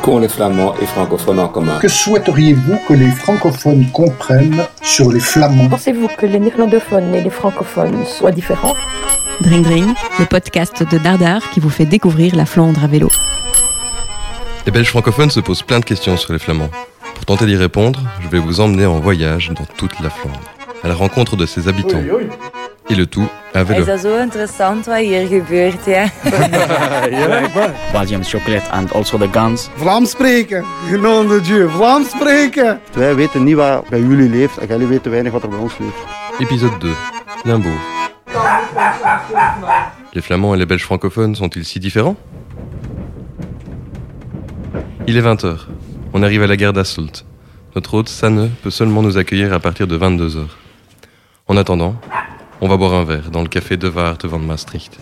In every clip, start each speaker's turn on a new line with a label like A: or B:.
A: qu'ont les flamands et francophones en commun
B: Que souhaiteriez-vous que les francophones comprennent sur les flamands?
C: Pensez-vous que les néerlandophones et les francophones soient différents?
D: Dring Dring, le podcast de Dardar qui vous fait découvrir la Flandre à vélo.
E: Les Belges francophones se posent plein de questions sur les Flamands. Pour tenter d'y répondre, je vais vous emmener en voyage dans toute la Flandre, à la rencontre de ses habitants. Et le tout à vélo.
F: Is dat zo interessant wat hier gebeurt, ja?
G: Belgium chocolate and also the guns.
H: Vlaams spreken, nom de Dieu, Vlaams spreken.
I: Wij weten niet wat bij jullie leeft en jullie weten weinig wat er bij ons leeft.
E: Épisode 2. Limbourg. Les Flamands et les Belges francophones sont-ils si différents? Il est 20h. On arrive à la gare d'Assault. Notre hôte, Sanne, peut seulement nous accueillir à partir de 22h. En attendant, on va boire un verre dans le café de Waard van Maastricht.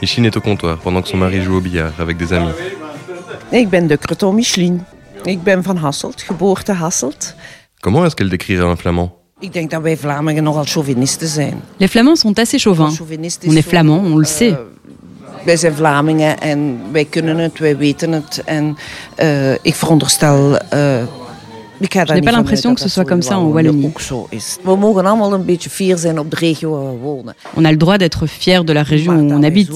E: Micheline est au comptoir pendant que son mari joue au billard avec des amis.
J: Ik ben de Creton Micheline. Ik ben van Hasselt, geboorte Hasselt.
E: Comment est-ce qu'elle décrirait un flamand?
J: Ik denk dat wij Vlamingen nogal chauvinisten zijn.
D: Les Flamands sont assez chauvins. On est
J: zo,
D: flamand, on le sait.
J: eh, wij zijn Vlamingen en wij kunnen het, wij weten het. En eh, ik veronderstel... eh, daar
D: n'ai pas l'impression que ce soit comme ça en Wallonie. On a le droit d'être fier de la région où on habite.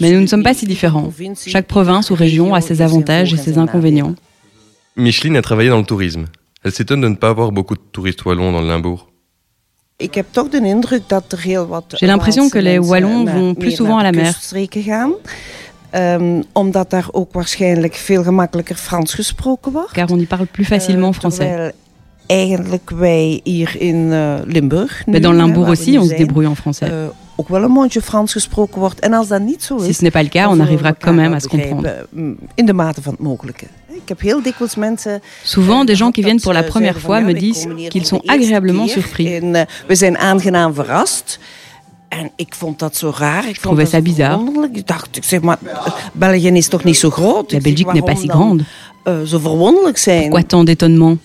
D: Mais nous ne sommes pas si différents. Chaque province ou région a ses avantages et ses inconvénients.
E: Micheline a travaillé dans le tourisme. Elle s'étonne de ne pas avoir beaucoup de touristes wallons dans le Limbourg.
J: Er.
D: J'ai l'impression que les Wallons vont plus souvent à la mer.
J: Ehm, omdat daar ook waarschijnlijk veel gemakkelijker Frans gesproken wordt.
D: Car on y parle plus facilement
J: Eh,
D: français.
J: eigenlijk wij hier in eh, Limburg.
D: Mais dans Limbourg aussi, on se débrouille en français.
J: eh, ook wel een mondje Frans gesproken wordt. En als dat niet zo
D: Si
J: is.
D: ce n'est pas le cas, on arrivera quand même à se comprendre.
J: mm, In de mate van het mogelijke. Ik heb heel dikwijls mensen.
D: Souvent, des gens qui viennent pour la première fois me disent qu'ils sont agréablement surpris.
J: En, we zijn aangenaam verrast. En ik vond dat zo raar. Ik vond
D: trouvais
J: dat
D: ça bizarre.
J: Ik dacht, ik zeg maar, eh, België is toch niet zo groot?
D: La Belgique n'est pas si grande.
J: eh, zo verwonderlijk zijn?
D: Pourquoi tant d'étonnement?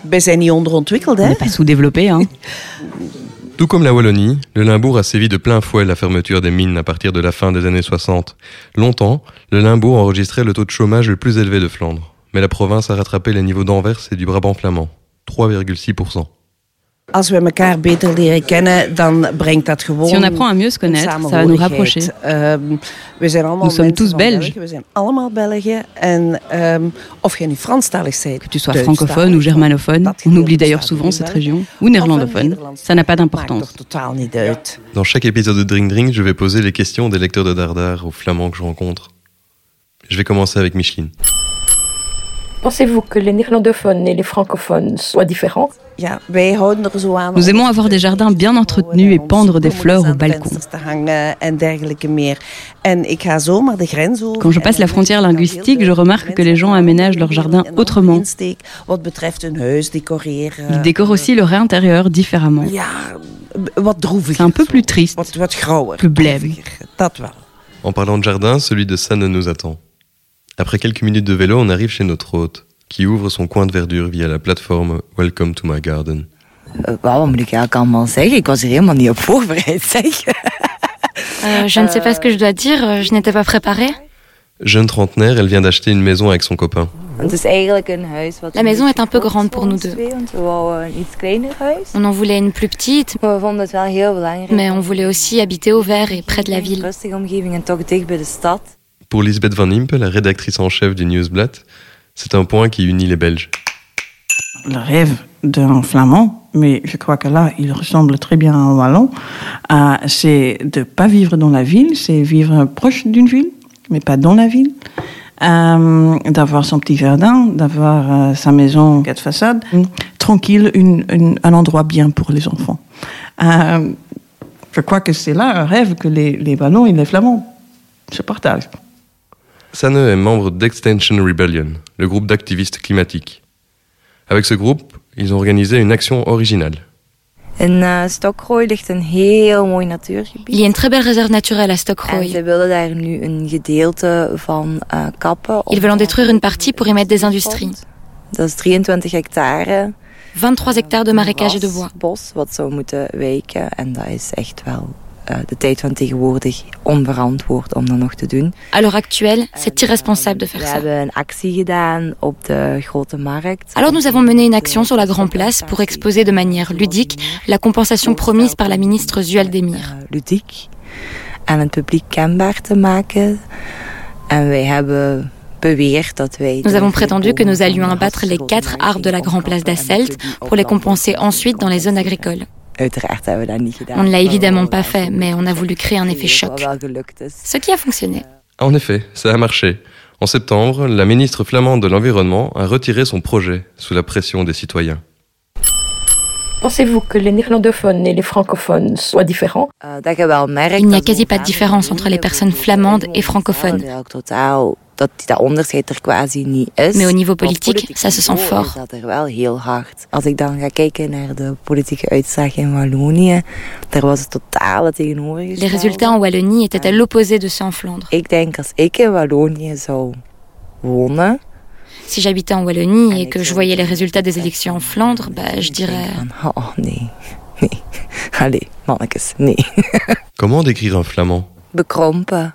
J: Wij zijn niet onderontwikkeld,
D: On
J: hè?
D: n'est pas sous-développé, hein
E: Tout comme la Wallonie, le Limbourg a sévi de plein fouet la fermeture des mines à partir de la fin des années 60. Longtemps, le Limbourg enregistrait le taux de chômage le plus élevé de Flandre. Mais la province a rattrapé les niveaux d'Anvers et du Brabant flamand. 3,6%.
J: Als we elkaar beter leren kennen, dan brengt dat gewoon.
D: Si on apprend à mieux se
J: een
D: connaître, ça va nous rapprocher.
J: Ehm, we zijn allemaal
D: Nous sommes tous Belges.
J: We zijn allemaal Belgen. En ehm, of je nu Franstalig bent,
D: Que tu sois francophone ou germanophone, on oublie d'ailleurs souvent
J: in
D: cette région, ou néerlandophone. Ça n'a pas d'importance.
E: Dans chaque épisode de Drink Drink, je vais poser les questions des lecteurs de Dardar aux Flamands que je rencontre. Je vais commencer avec Micheline.
C: Pensez-vous que les néerlandophones et les francophones soient différents?
J: Er.
D: Nous aimons
J: ons
D: avoir des jardins bien entretenus et
J: en
D: pendre des fleurs au balcon. Quand je passe la frontière linguistique, je remarque que les gens aménagent leur jardin autrement. Ils décorent aussi leur intérieur différemment. C'est un peu plus triste. Plus blême.
E: En parlant de jardin, celui de Sanne nous attend. Après quelques minutes de vélo, on arrive chez notre hôte, qui ouvre son coin de verdure via la plateforme Welcome to my garden.
F: Moet ik eigenlijk allemaal zeggen? Ik was er helemaal niet op voorbereid, zeg.
K: Euh, je ne sais pas ce que je dois dire, euh, je n'étais pas préparée.
E: Jeune trentenaire, elle vient d'acheter une maison avec son copain.
K: La maison est un peu grande pour nous deux. On en voulait une plus petite, mais on voulait aussi habiter au vert et près de la ville.
E: Pour Lisbeth Van Impe, la rédactrice en chef du Newsblad, c'est un point qui unit les Belges.
L: le rêve d'un flamand, mais je crois que là, il ressemble très bien à un wallon, euh, c'est de pas vivre dans la ville, c'est vivre proche d'une ville, mais pas dans la ville. Euh, d'avoir son petit jardin, d'avoir euh, sa maison quatre façades, tranquille, un endroit bien pour les enfants. Je crois que c'est là un rêve que les, les wallons et les flamands se partagent.
E: Sanne est membre d'Extension Rebellion, le groupe d'activistes climatiques. Avec ce groupe, ils ont organisé une action originale.
F: In uh, Stokrooi ligt een heel mooi natuurgebied.
K: Il y a une très belle réserve naturelle à
F: En
K: Stokrooi.
F: ze willen daar nu een gedeelte van uh, kappen.
K: Ils veulent en détruire une partie pour y mettre des industries.
F: Dat is 23 hectare.
K: 23 hectares de marécages et de bois.
F: bos wat zou moeten wijken. En dat is echt wel de tijd van tegenwoordig onverantwoord om dat nog te doen.
K: À l'heure actuelle, c'est irresponsable de faire
F: We
K: ça.
F: hebben een actie gedaan op de grote markt.
K: Alors nous avons mené une action sur la Grand Place pour exposer de manière ludique la compensation promise par la ministre Zuel Demir.
F: Ludiek en het publiek kenbaar te maken. En wij hebben beweerd dat wij...
K: Nous avons prétendu que nous allions abattre les quatre arbres de la Grand Place d'Asselt pour les compenser ensuite dans les zones agricoles.
F: Uiteraard hebben we dat niet gedaan.
K: On ne l'a évidemment pas fait, mais on a voulu créer un effet choc. Ce qui a fonctionné.
E: En effet, ça a marché. En septembre, la ministre flamande de l'Environnement a retiré son projet sous la pression des citoyens.
C: Pensez-vous que les néerlandophones et les francophones soient différents?
F: Uh, merkt
K: Il n'y a quasi pas de différence entre les personnes flamandes et francophones.
F: Dat die dat onderscheid er quasi niet is.
K: Niveau
F: Maar op
K: politique,
F: politiek
K: ça se sent
F: niveau
K: fort.
F: Is dat er wel heel hard. Als ik dan ga kijken naar de politieke uitslag in Wallonië, daar was het totale tegenovergestelde.
K: Les résultats en Wallonie étaient à l'opposé de ceux en Flandre.
F: Ik denk als ik in Wallonië zou wonen,
K: Si j'habitais en Wallonie et que je voyais les résultats des élections en Flandre, bah, je dirais...
F: oh nee, nee. Allee, mannetjes, nee.
E: Comment décrire un flamand
F: Bekrompen.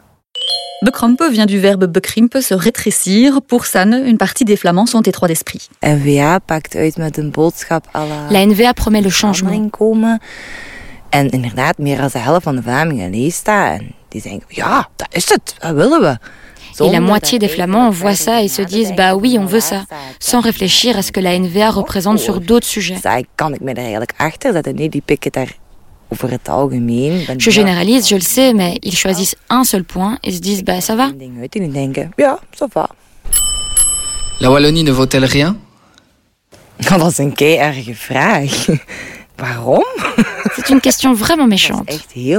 M: Bekrompen vient du verbe bekrimpen, se rétrécir. Pour Sanne, une partie des Flamands sont étroits d'esprit.
F: NVA pakt uit met een boodschap à la...
K: La NVA promet le changement.
F: En inderdaad, meer dan de helft van de Vlamingen leest dat. En die denken, ja, dat is het, dat willen we.
K: Et la moitié des Flamands voient ça et se disent bah oui, on veut ça, sans réfléchir à ce que la NVA représente sur d'autres sujets.
F: Ben
K: Je généralise, je le sais, mais ils choisissent un seul point et se disent bah ça va.
N: La Wallonie ne vaut-elle rien?
K: C'est une question vraiment méchante. C'est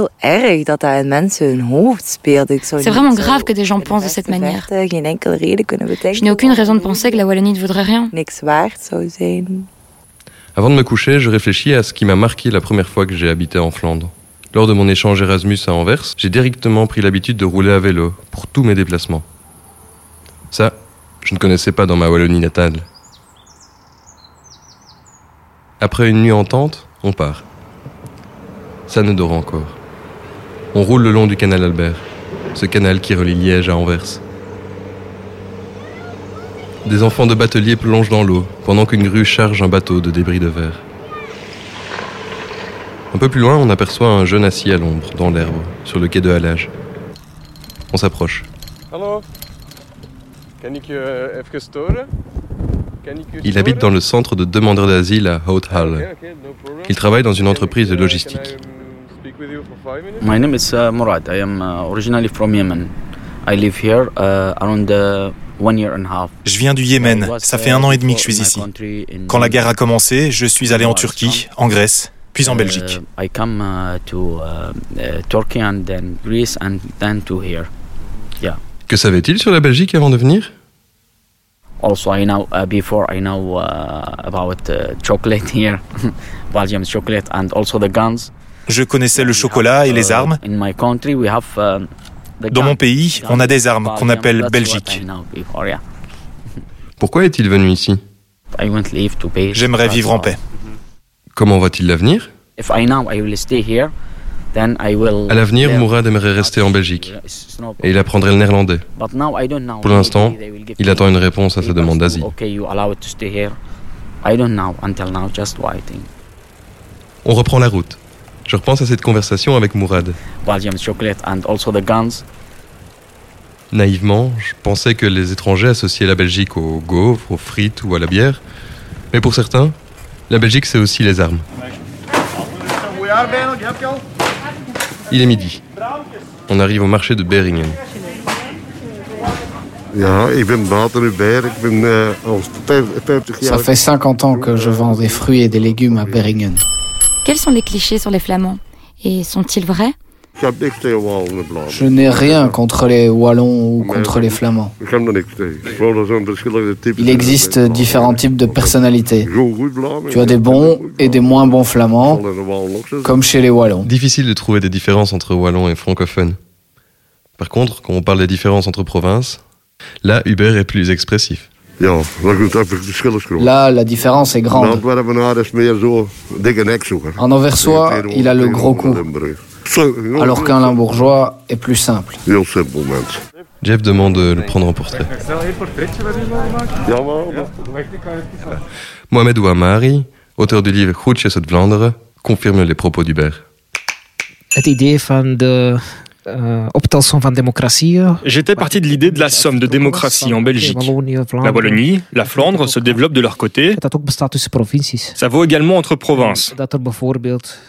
K: vraiment grave que des gens pensent de cette manière. Je n'ai aucune raison de penser que la Wallonie ne vaudrait rien.
F: Niks waard zou zijn.
E: Avant de me coucher, je réfléchis à ce qui m'a marqué la première fois que j'ai habité en Flandre. Lors de mon échange Erasmus à Anvers, j'ai directement pris l'habitude de rouler à vélo pour tous mes déplacements. Ça, je ne connaissais pas dans ma Wallonie natale. Après une nuit en tente, on part. Ça ne dort encore. On roule le long du canal Albert, ce canal qui relie Liège à Anvers. Des enfants de batelier plongent dans l'eau pendant qu'une grue charge un bateau de débris de verre. Un peu plus loin, on aperçoit un jeune assis à l'ombre, dans l'herbe, sur le quai de halage. On s'approche.
O: Je
E: Il habite dans le centre de demandeurs d'asile à Houthalle. Il travaille dans une entreprise de logistique.
G: My name is uh, Murad. I am uh, originally from Yemen. I live here uh, around one year and a half.
P: Je viens du Yémen. Ça fait un an et demi que je suis ici. Quand la guerre a commencé, je suis allé en Turquie, en Grèce, puis en Belgique.
G: Uh, I come uh, to uh, Turkey and then Greece and then to here. Yeah.
E: Que savait-il sur la Belgique avant de venir?
G: Also, I know uh, before I know uh, about uh, chocolate here, Belgium chocolate, and also the guns.
P: Je connaissais le chocolat et les armes.
G: In my country, we have the
P: Dans mon pays, on a des armes qu'on appelle Belgique.
E: Pourquoi est-il venu ici?
P: J'aimerais vivre en paix.
E: Comment voit-il l'avenir?
G: If I know I will stay here, then I will.
E: À l'avenir. Mourad aimerait rester en Belgique. Et il apprendrait le néerlandais.
G: But now I don't know.
E: Pour l'instant, il attend une réponse à sa demande
G: to,
E: d'asile. On reprend la route. Je repense à cette conversation avec Mourad. Naïvement, je pensais que les étrangers associaient la Belgique aux gaufres, aux frites ou à la bière. Mais pour certains, la Belgique c'est aussi les armes. Il est midi. On arrive au marché de Beringen.
I: Ben ben eh, al 50 jaar...
N: Ça fait 50 ans que je vends des fruits et des légumes à Beringen.
K: Quels sont les clichés sur les Flamands? Et sont-ils vrais?
N: Je n'ai rien contre les Wallons ou contre les Flamands. Il existe différents types de personnalités. Tu as des bons et des moins bons flamands, comme chez les Wallons.
E: Difficile de trouver des différences entre wallons et francophones. Par contre, quand on parle des différences entre provinces, là Hubert est plus expressif.
I: Ja, dat is het verschil is groot.
N: Là, la différence est grande.
I: Antwerpenaar is meer zo dikke nekzoeker.
N: En Anversois, il a le gros cou. Alors qu'un limbourgeois est plus simple.
E: Jeff demande de le prendre en portrait. Mohamed Ouamari, auteur du livre Goedjes uit Vlaanderen, confirme les propos d'Hubert.
Q: Het idee van de uh, van democratie.
R: J'étais parti de l'idée de la somme de démocratie en Belgique. La Wallonie, la Flandre se développent de leur côté. Ça vaut également entre provinces.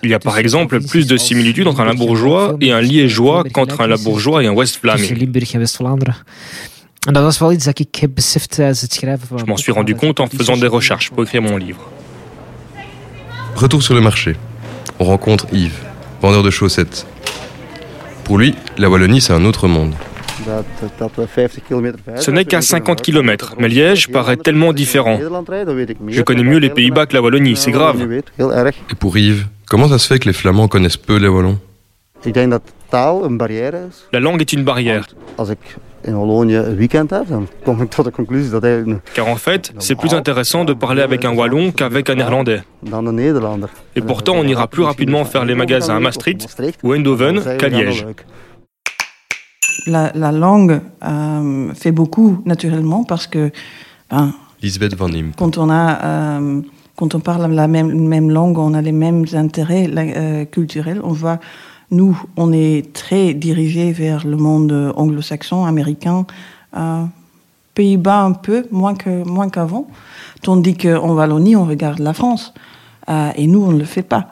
R: Il y a par exemple plus de similitudes entre un Limbourgeois et un Liégeois qu'entre un Limbourgeois et un West-Vlaming. Je m'en suis rendu compte en faisant des recherches pour écrire mon livre.
E: Retour sur le marché. On rencontre Yves, vendeur de chaussettes. Pour lui, la Wallonie, c'est un autre monde.
R: Ce n'est qu'à 50 km, mais Liège paraît tellement différent. Je connais mieux les Pays-Bas que la Wallonie, c'est grave.
E: Et pour Yves, comment ça se fait que les Flamands connaissent peu les Wallons?
R: La langue est une barrière. Car en fait, c'est plus intéressant de parler avec un Wallon qu'avec un Néerlandais. Et pourtant, on ira plus rapidement faire les magasins à Maastricht ou Eindhoven qu'à Liège.
L: La, la langue euh, fait beaucoup naturellement parce que ben,
E: Lisbeth Van
L: quand on a euh, quand on parle la même, même langue, on a les mêmes intérêts euh, culturels. On voit nous, on est très dirigé vers le monde anglo-saxon, américain, euh, Pays-Bas un peu, moins que moins qu'avant. Tandis qu'en Wallonie, on regarde la France. Euh, et nous, on ne le fait pas.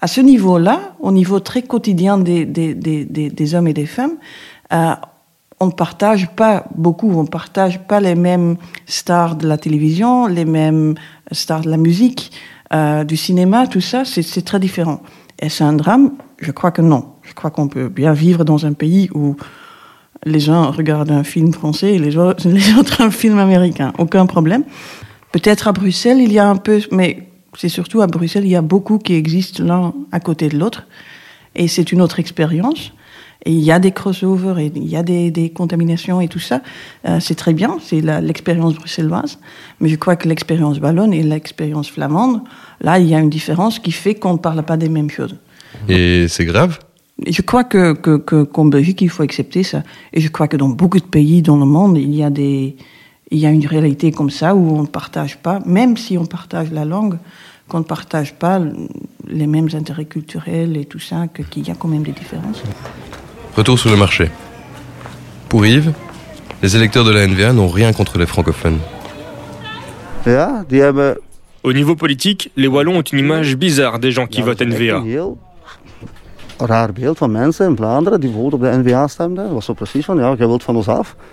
L: À ce niveau-là, au niveau très quotidien des, des, des, des hommes et des femmes, euh, on ne partage pas beaucoup, on ne partage pas les mêmes stars de la télévision, les mêmes stars de la musique, euh, du cinéma, tout ça, c'est très différent. Et c'est un drame Je crois que non. Je crois qu'on peut bien vivre dans un pays où les gens regardent un film français et les autres un film américain. Aucun problème. Peut-être à Bruxelles, il y a un peu, mais c'est surtout à Bruxelles, il y a beaucoup qui existent l'un à côté de l'autre. Et c'est une autre expérience. Et il y a des crossovers et il y a des, des contaminations et tout ça. Euh, c'est très bien, c'est l'expérience bruxelloise. Mais je crois que l'expérience wallonne et l'expérience flamande, là, il y a une différence qui fait qu'on ne parle pas des mêmes choses.
E: Et c'est grave
L: Je crois que, que, que, qu'en Belgique, il faut accepter ça. Et je crois que dans beaucoup de pays dans le monde, il y a, des, il y a une réalité comme ça où on ne partage pas, même si on partage la langue, qu'on ne partage pas les mêmes intérêts culturels et tout ça, que, qu'il y a quand même des différences.
E: Retour sur le marché. Pour Yves, les électeurs de la NVA n'ont rien contre les francophones.
R: Au niveau politique, les Wallons ont une image bizarre des gens qui votent NVA.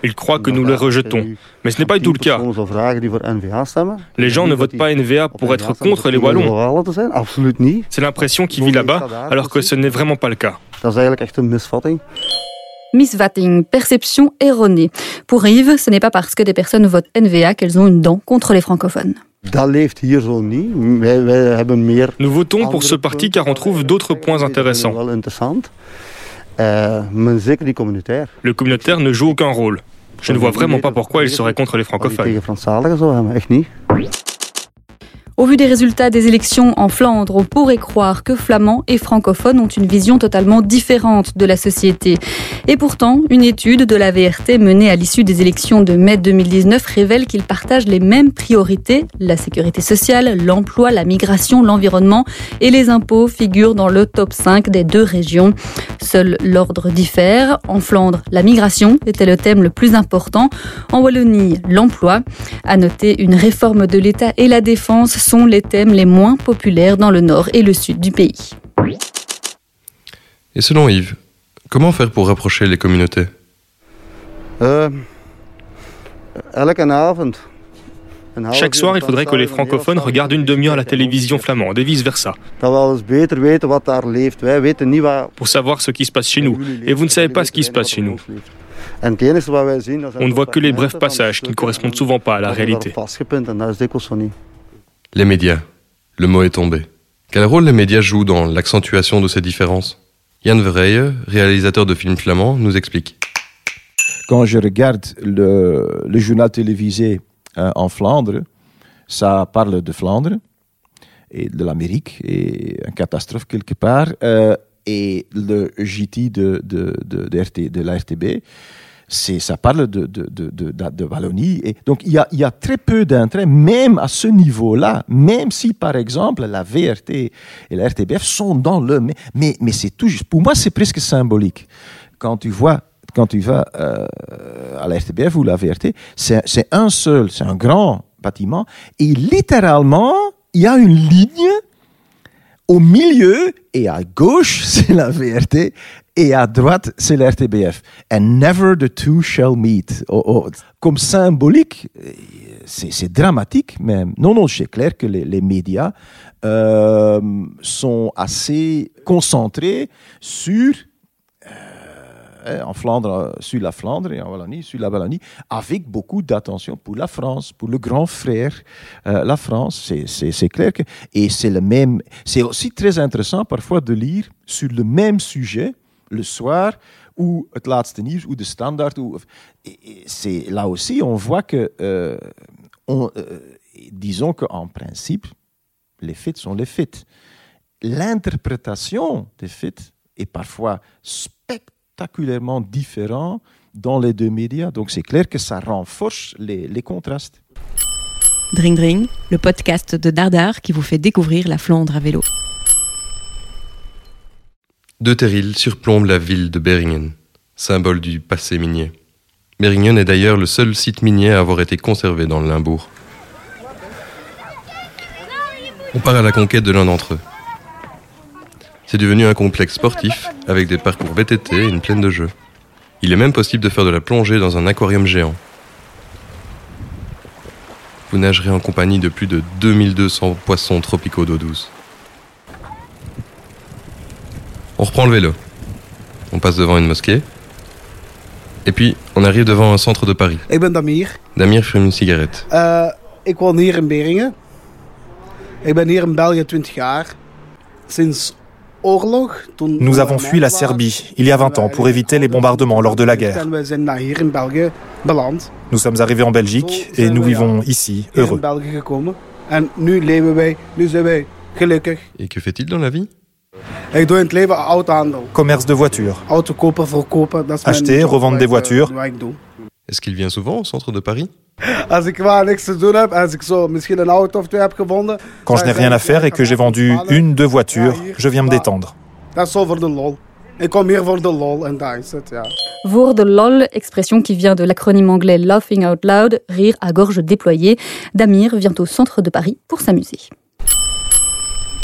R: Ils croient que nous les rejetons, mais ce n'est pas du tout le cas. Les gens ne votent pas NVA pour être contre les Wallons. C'est l'impression qui vit là-bas, alors que ce n'est vraiment pas le cas.
M: Misvatting, perception erronée. Pour Yves, ce n'est pas parce que des personnes votent NVA qu'elles ont une dent contre les francophones.
R: Nous votons pour ce parti car on trouve d'autres points intéressants. Le communautaire ne joue aucun rôle. Je ne vois vraiment pas pourquoi il serait contre les francophones.
M: Au vu des résultats des élections en Flandre, on pourrait croire que flamands et francophones ont une vision totalement différente de la société. Et pourtant, une étude de la VRT menée à l'issue des élections de mai 2019 révèle qu'ils partagent les mêmes priorités. La sécurité sociale, l'emploi, la migration, l'environnement et les impôts figurent dans le top 5 des deux régions. Seul l'ordre diffère. En Flandre, la migration était le thème le plus important. En Wallonie, l'emploi. À noter une réforme de l'État et la défense sont les thèmes les moins populaires dans le nord et le sud du pays.
E: Et selon Yves, comment faire pour rapprocher les communautés?
R: Chaque soir, il faudrait que les francophones regardent une demi-heure la télévision flamande et vice-versa. Pour savoir ce qui se passe chez nous. Et vous ne savez pas ce qui se passe chez nous. On ne voit que les brefs passages qui ne correspondent souvent pas à la réalité.
E: Les médias. Le mot est tombé. Quel rôle les médias jouent dans l'accentuation de ces différences? Jan Verheye, réalisateur de films flamands, nous explique.
S: Quand je regarde le, journal télévisé euh, en Flandre, ça parle de Flandre et de l'Amérique et une catastrophe quelque part. Euh, et le JT de, de, de la RTB, ça parle de, Wallonie. Et donc, il y a, très peu d'intérêt, même à ce niveau-là, même si, par exemple, la VRT et la RTBF sont dans le... Mais, mais, mais c'est tout juste... Pour moi, c'est presque symbolique. Quand tu vois quand tu vas euh, à la RTBF ou la VRT, c'est un seul, c'est un grand bâtiment, et littéralement, il y a une ligne au milieu, et à gauche, c'est la VRT, et à droite, c'est la RTBF. And never the two shall meet. Oh, oh. Comme symbolique, c'est dramatique même. Non, non, c'est clair que les, les médias euh, sont assez concentrés sur euh, en Flandre, sur la Flandre et en Wallonie, sur la Wallonie, avec beaucoup d'attention pour la France, pour le grand frère, euh, la France. C'est clair que, et c'est le même. C'est aussi très intéressant parfois de lire sur le même sujet le soir ou het laatste nieuws ou de standard. Ou, c'est là aussi on voit que, euh, on, euh, disons qu'en principe, les faits sont les faits. L'interprétation des faits est parfois spectaculairement différente dans les deux médias. Donc c'est clair que ça renforce les, les contrastes.
D: Dring Dring, le podcast de Dardar qui vous fait découvrir la Flandre à vélo.
E: Deux terrils surplombent la ville de Beringen, symbole du passé minier. Beringen est d'ailleurs le seul site minier à avoir été conservé dans le Limbourg. On part à la conquête de l'un d'entre eux. C'est devenu un complexe sportif avec des parcours VTT et une plaine de jeux. Il est même possible de faire de la plongée dans un aquarium géant. Vous nagerez en compagnie de plus de 2200 poissons tropicaux d'eau douce. On reprend le vélo. On passe devant une mosquée. Et puis, on arrive devant un centre de Paris.
H: Ik ben Damir.
E: Damir fume une cigarette.
H: Uh, ik woon hier in Beringen. Ik ben hier in België 20 jaar. Sinds oorlog, toen
P: Nous avons fui la Serbie il y a 20 ans pour éviter les bombardements lors de la guerre.
H: En we zijn naar hier in België beland.
P: Nous sommes arrivés en Belgique et nous vivons ici, heureux.
H: België gekomen. En nu leven wij, nu zijn wij gelukkig.
E: Et que fait-il dans la vie?
P: Commerce de voitures. Acheter, revendre des voitures.
H: eh, doe.
E: Est-ce qu'il vient souvent au centre de Paris?
P: Quand je n'ai rien à faire et que j'ai vendu une, deux voitures, je viens me détendre.
H: Voor de lol,
M: expression qui vient de l'acronyme anglais Laughing Out Loud, rire à gorge déployée, Damir vient au centre de Paris pour s'amuser.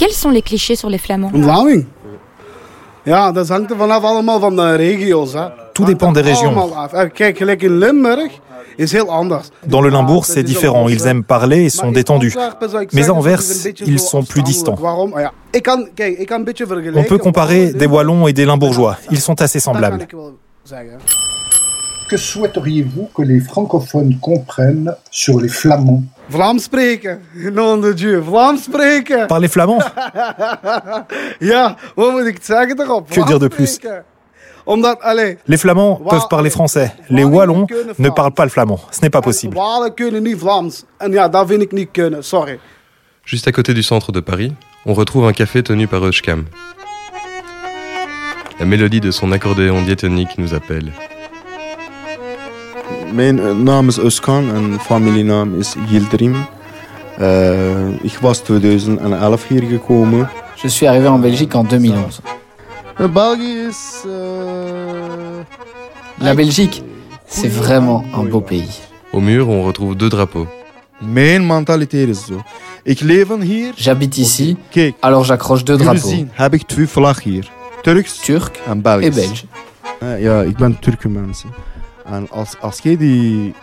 K: Quels sont les clichés sur les Flamands
H: Een Vlaming. Ja, dat hangt er vanaf allemaal van de regio's. Hè.
P: Tout dépend des régions.
H: Allemaal af. Eh, Kijk, gelijk in Limburg is heel anders.
P: Dans le Limbourg, c'est différent. Ils aiment parler et sont détendus. Mais à Anvers, ils sont plus distants.
H: Ah.
P: On peut comparer des Wallons et des Limbourgeois. Ils sont assez semblables.
B: Que souhaiteriez-vous que les francophones comprennent sur les flamands?
H: Vlaams spreken. Non de Dieu. Vlaams spreken.
P: Parler flamand
H: ja, wat moet ik het zeggen daarop?
P: Que dire de plus?
H: Spreken. Omdat, allez,
P: Les Flamands peuvent parler français. Les Wallons ne parlent pas le flamand. Ce n'est pas possible.
H: Walen kunnen niet Vlaams. En ja, dat vind ik niet kunnen. Sorry.
E: Juste à côté du centre de Paris, on retrouve un café tenu par Euskam. La mélodie de son accordéon diatonique nous appelle.
I: Mijn eh, naam is Uskan en familienaam is Yildirim. Eh, ik was 2011 hier gekomen.
N: Je suis arrivé en Belgique en 2011.
I: Eh, België is...
N: La Belgique, c'est vraiment un beau pays.
E: Au mur, on retrouve deux drapeaux.
I: Mijn mentaliteit is zo. Ik leef hier.
N: J'habite ici,
I: Kijk,
N: alors j'accroche deux drapeaux.
I: zien, heb ik twee vlaggen hier. Turks
N: Turc
I: en Belgisch.
N: et belge.
I: Ja, ik ben Turke mensen. En als, als jij die...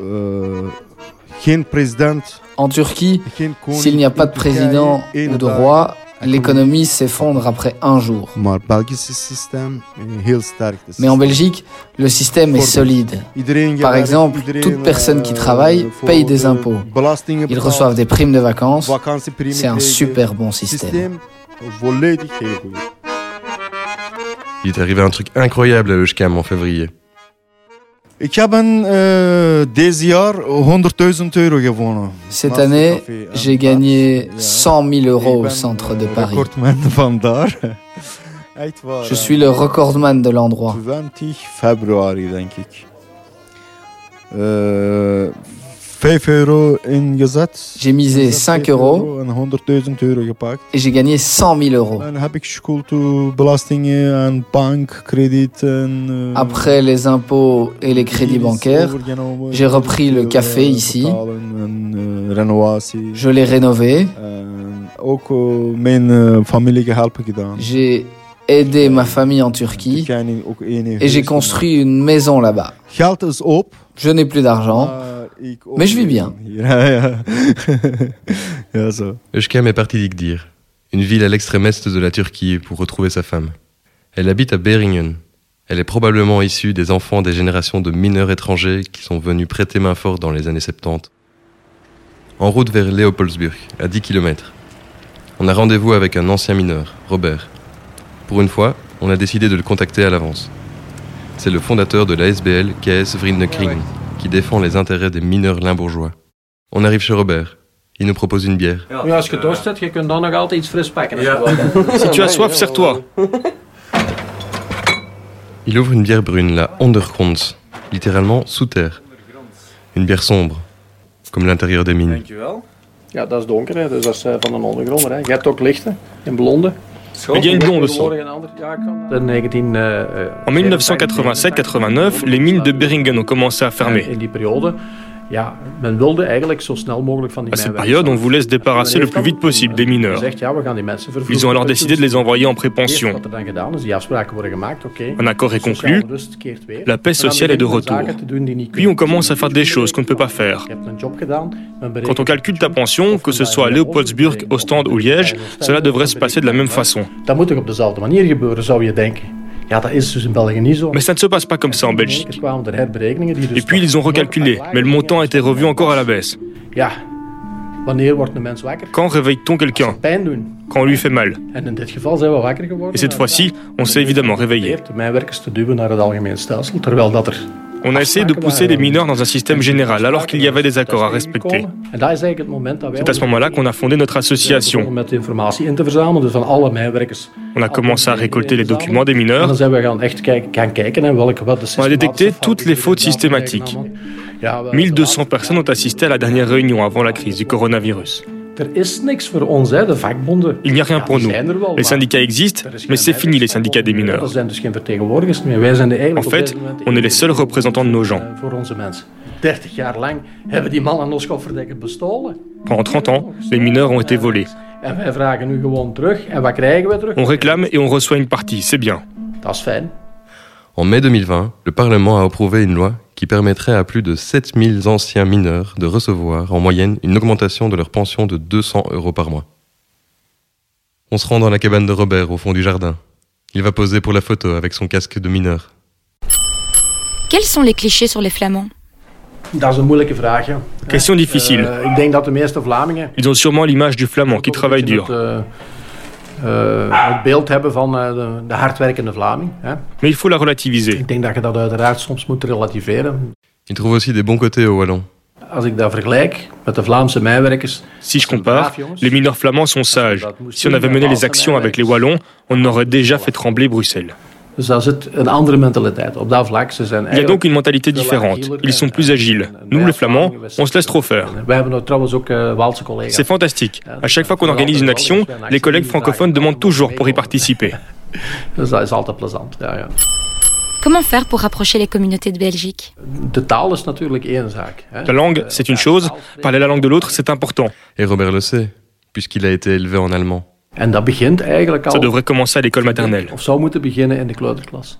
I: eh, geen president...
N: En Turquie, s'il n'y a pas de président ou de roi, l'économie s'effondre après un jour.
I: Het
N: Mais en. Belgique, le système est solide. Par exemple, toute personne qui
I: eh,
N: travaille paye des
I: de
N: impôts. Ils reçoivent des primes de vacances. C'est un super bon système.
E: Il est arrivé un truc incroyable à Euskam en février.
I: Ik heb een, eh, deze jaar 100.000 euro gewonnen.
N: Cette année, j'ai gagné
I: ja.
N: 100 000 euros au
I: ben,
N: centre de
I: eh,
N: Paris. Je suis le recordman de l'endroit.
I: 20 februari, denk ik. 5 euro ingezet.
N: J'ai misé 5 euros
I: en 100.000 euro gepakt.
N: et j'ai gagné 100 000 euros.
I: Uh,
N: Après les impôts et les crédits bancaires, j'ai repris le café ici.
I: renovatie.
N: Je l'ai rénové.
I: Gedaan.
N: J'ai aidé ma famille en Turquie et j'ai construit une maison là-bas. Je n'ai plus d'argent, mais je vis bien.
E: Özkem est parti d'Igdir, une ville à l'extrême est de la Turquie, pour retrouver sa femme. Elle habite à Beringen. Elle est probablement issue des enfants des générations de mineurs étrangers qui sont venus prêter main forte dans les années 70. En route vers Leopoldsburg, à 10 km, on a rendez-vous avec un ancien mineur, Robert. Pour une fois, on a décidé de le contacter à l'avance. C'est le fondateur de la SBL KS Vriendekring, qui défend les intérêts des mineurs limbourgeois. On arrive chez Robert. Il nous propose une bière.
T: Ja, als je dorst hebt, je kunt dan nog altijd iets fris pakken.
R: Si tu as soif, serre-toi.
E: Il ouvre une bière brune, la Ondergrond, littéralement sous terre. Une bière sombre, comme l'intérieur des mines.
T: Ja, dat is donker, hè. dus dat is eh, van een ondergrond. Hè. Je hebt ook lichte, in blonde.
R: Il y a une blonde aussi.
T: In 19, eh, eh,
R: En 1987-89, les mines de Beringen ont commencé à fermer.
T: In die periode, ja, men wilde eigenlijk zo snel mogelijk van die
R: À cette période, on voulait se débarrasser le plus vite possible des mineurs. Ils ont alors décidé de les envoyer en prépension.
T: Er.
R: Un accord est conclu, la paix sociale est de retour. Puis on commence à faire des choses qu'on ne peut pas faire. Quand on calcule ta pension, que ce soit à Leopoldsburg, Ostende ou Liège, cela devrait se passer de la même façon.
T: Ja, dat is dus in België niet zo.
R: Mais ça ne se passe pas comme ça en Belgique.
T: Er er
R: Et puis ils ont recalculé, mais le montant a été revu encore à la baisse.
T: Ja, wanneer wordt een mens wakker?
R: Quand réveille-t-on quelqu'un?
T: Pijn doen.
R: Quand on lui fait mal.
T: En in dit geval zijn we wakker geworden.
R: Et cette fois-ci, on s'est évidemment réveillé.
T: De mijnwerkers te duwen naar het algemeen stelsel, terwijl dat er...
R: On a essayé de pousser les mineurs dans un système général alors qu'il y avait des accords à respecter. C'est à ce moment-là qu'on a fondé notre association. On a commencé à récolter les documents des mineurs. On a détecté toutes les fautes systématiques. 1200 personnes ont assisté à la dernière réunion avant la crise du coronavirus.
T: Er is niks voor ons, hè, de vakbonden.
R: Il n'y a rien pour nous. Les syndicats existent, mais c'est fini les syndicats des
T: Er
R: mineurs.
T: zijn dus geen vertegenwoordigers meer. Wij zijn de
R: En
T: eigenlijk op
R: fait, on est les seuls représentants de nos gens.
T: voor onze mensen. 30 jaar lang hebben die mannen ons kofferdekker bestolen.
R: Pendant 30 ans, les mineurs ont été volés.
T: En wij vragen nu gewoon terug. En wat krijgen we terug?
R: On réclame et on reçoit une partie, c'est bien.
T: Dat is fijn.
E: En mai 2020, le Parlement a approuvé une loi qui permettrait à plus de 7000 anciens mineurs de recevoir en moyenne une augmentation de leur pension de 200 euros par mois. On se rend dans la cabane de Robert au fond du jardin. Il va poser pour la photo avec son casque de mineur.
K: Quels sont les clichés sur les Flamands?
R: Question difficile.
T: Eh, Vlamingen
R: Ils ont sûrement l'image du flamand qui travaille dur.
T: Het, eh, het beeld hebben van eh, de, de hardwerkende Vlaming. Hè.
R: Mais il faut la relativiser.
T: Ik denk dat je dat uiteraard soms moet relativeren.
E: Il trouve aussi des bons côtés au Wallon.
T: Als ik dat vergelijk met de Vlaamse mijnwerkers,
R: Si je compare, les mineurs flamands sont sages. Si on avait mené les actions avec les Wallons, on aurait déjà fait trembler Bruxelles.
T: Dus daar zit een andere mentaliteit. Op dat vlak, ze zijn
R: Il y a donc une mentalité différente. Ils sont plus agiles. Nous, les Flamands, on se laisse trop faire.
T: Eh.
R: C'est fantastique. À chaque fois qu'on organise une action, les collègues francophones demandent toujours pour y participer.
K: Comment faire pour rapprocher les communautés de Belgique?
R: La langue, c'est une chose. Parler la langue de l'autre, c'est important.
E: Et Robert le sait, puisqu'il a été élevé en allemand.
T: En dat begint eigenlijk al...
R: Ça devrait commencer à l'école maternelle.
T: Of zou moeten beginnen in de kleuterklas.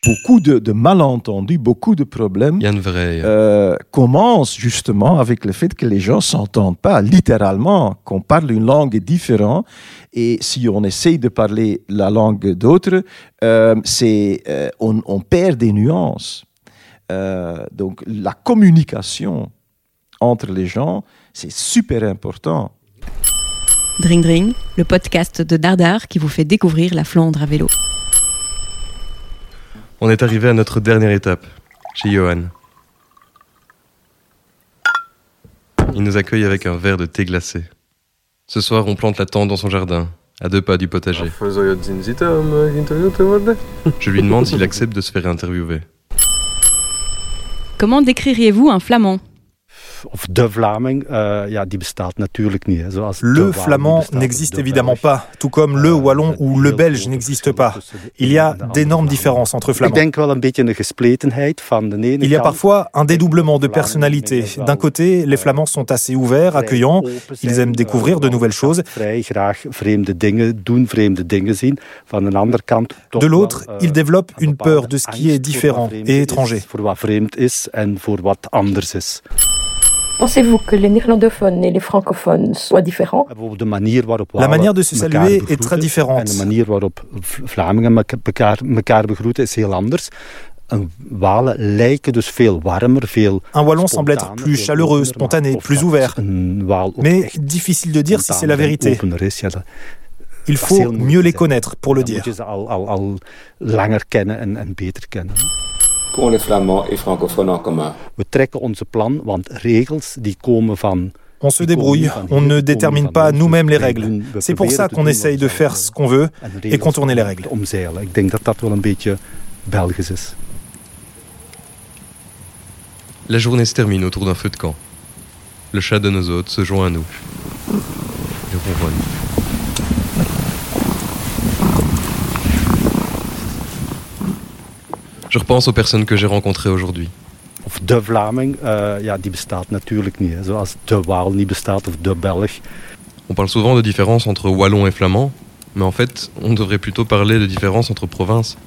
S: Beaucoup de, de malentendus, beaucoup de problèmes euh, commencent justement avec le fait que les gens s'entendent pas, littéralement, qu'on parle une langue différente. Et si on essaye de parler la langue d'autres, euh, c'est, euh, on, on perd des nuances. Euh, donc la communication entre les gens, c'est super important.
D: Dring Dring, le podcast de Dardar qui vous fait découvrir la Flandre à vélo.
E: On est arrivé à notre dernière étape, chez Johan. Il nous accueille avec un verre de thé glacé. Ce soir, on plante la tente dans son jardin. à deux pas du potager. Je lui demande s'il accepte de se faire interviewer.
M: Comment décririez-vous un flamand?
P: Le flamand n'existe évidemment pas, tout comme le wallon ou le belge n'existe pas. Il y a d'énormes différences entre flamands. Il y a parfois un dédoublement de personnalité. D'un côté, les flamands sont assez ouverts, accueillants, ils aiment découvrir de nouvelles choses. De l'autre, ils développent une peur de ce qui est différent et étranger.
C: Pensez-vous que les néerlandophones et les francophones soient différents?
P: La manière de se saluer est très différente. Un wallon semble être plus chaleureux, spontané, plus ouvert. Mais difficile de dire si c'est la vérité. Il faut mieux les connaître pour le dire.
A: Qu'ont les flamands et francophones en commun
P: On se débrouille, on ne détermine pas nous-mêmes les règles. C'est pour ça qu'on essaye de faire ce qu'on veut et contourner les règles.
E: La journée se termine autour d'un feu de camp. Le chat de nos hôtes se joint à nous. Il ronronne. Je repense aux personnes que j'ai rencontrées aujourd'hui. On parle souvent de différence entre wallon et flamand, mais en fait, on devrait plutôt parler de différence entre provinces.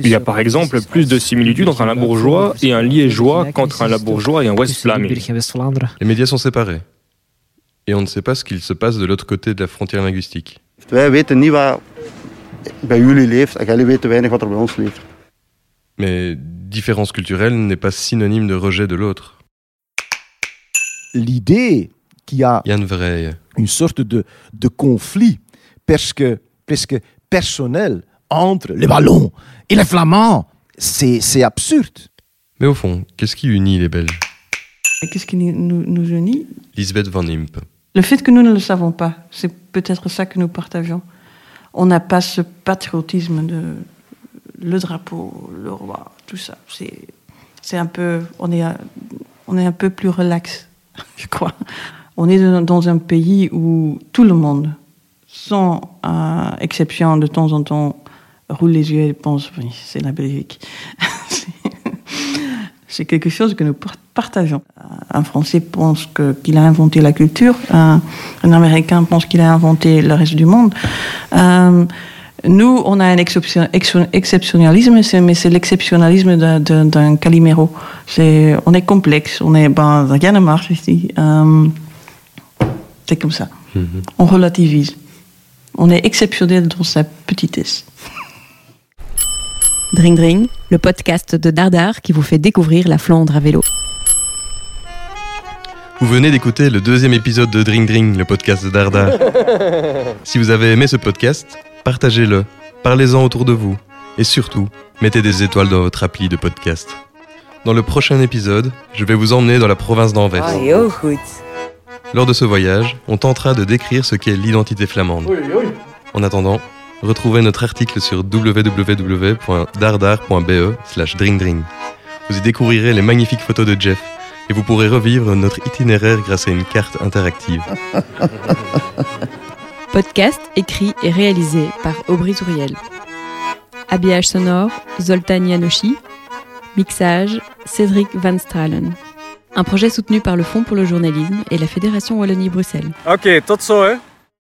R: Il y a par exemple plus de similitudes entre un labourgeois et un liégeois qu'entre un labourgeois et un West
E: Les médias sont séparés. Et on ne sait pas ce qu'il se passe de l'autre côté de la frontière linguistique. Mais différence culturelle n'est pas synonyme de rejet de l'autre.
S: L'idée qu'il y a une sorte de, de conflit presque, presque personnel entre les Wallons et les Flamands, c'est, c'est absurde.
E: Mais au fond, qu'est-ce qui unit les Belges?
L: Qu'est-ce qui nous, nous unit?
E: Lisbeth Van Imp.
L: Le fait que nous ne le savons pas, c'est peut-être ça que nous partageons. On n'a pas ce patriotisme de le drapeau, le roi, tout ça. C'est, un peu, on est, on est un peu plus relax, je crois. On est dans un pays où tout le monde, sans euh, exception, de temps en temps, roule les yeux et pense, oui, c'est la Belgique. c'est quelque chose que nous partageons. Un Français pense qu'il a inventé la culture, un, un Américain pense qu'il a inventé le reste du monde. Euh, nous, on a un exception, exceptionnalisme, mais c'est l'exceptionnalisme d'un, Calimero. On est complexe, on est, ben, rien ne marche ici. Euh, c'est comme ça.
E: Mhm.
L: On relativise. On est exceptionnel dans sa petitesse.
D: Dring Dring, le podcast de Dardar qui vous fait découvrir la Flandre à vélo.
E: Vous venez d'écouter le deuxième épisode de Dring Dring, le podcast de Dardar. si vous avez aimé ce podcast, partagez-le, parlez-en autour de vous, et surtout, mettez des étoiles dans votre appli de podcast. Dans le prochain épisode, je vais vous emmener dans la province d'Anvers.
F: Goed.
E: Lors de ce voyage, on tentera de décrire ce qu'est l'identité flamande. En attendant, retrouvez notre article sur www.dardar.be slash dringdring. Vous y découvrirez les magnifiques photos de Jeff et vous pourrez revivre notre itinéraire grâce à une carte interactive.
D: Podcast écrit et réalisé par Aubry Touriel. Habillage sonore, Zoltan Yanoshi. Mixage, Cédric Van Stralen. Un projet soutenu par le Fonds pour le journalisme et la Fédération Wallonie-Bruxelles.
O: Oké, tot zo.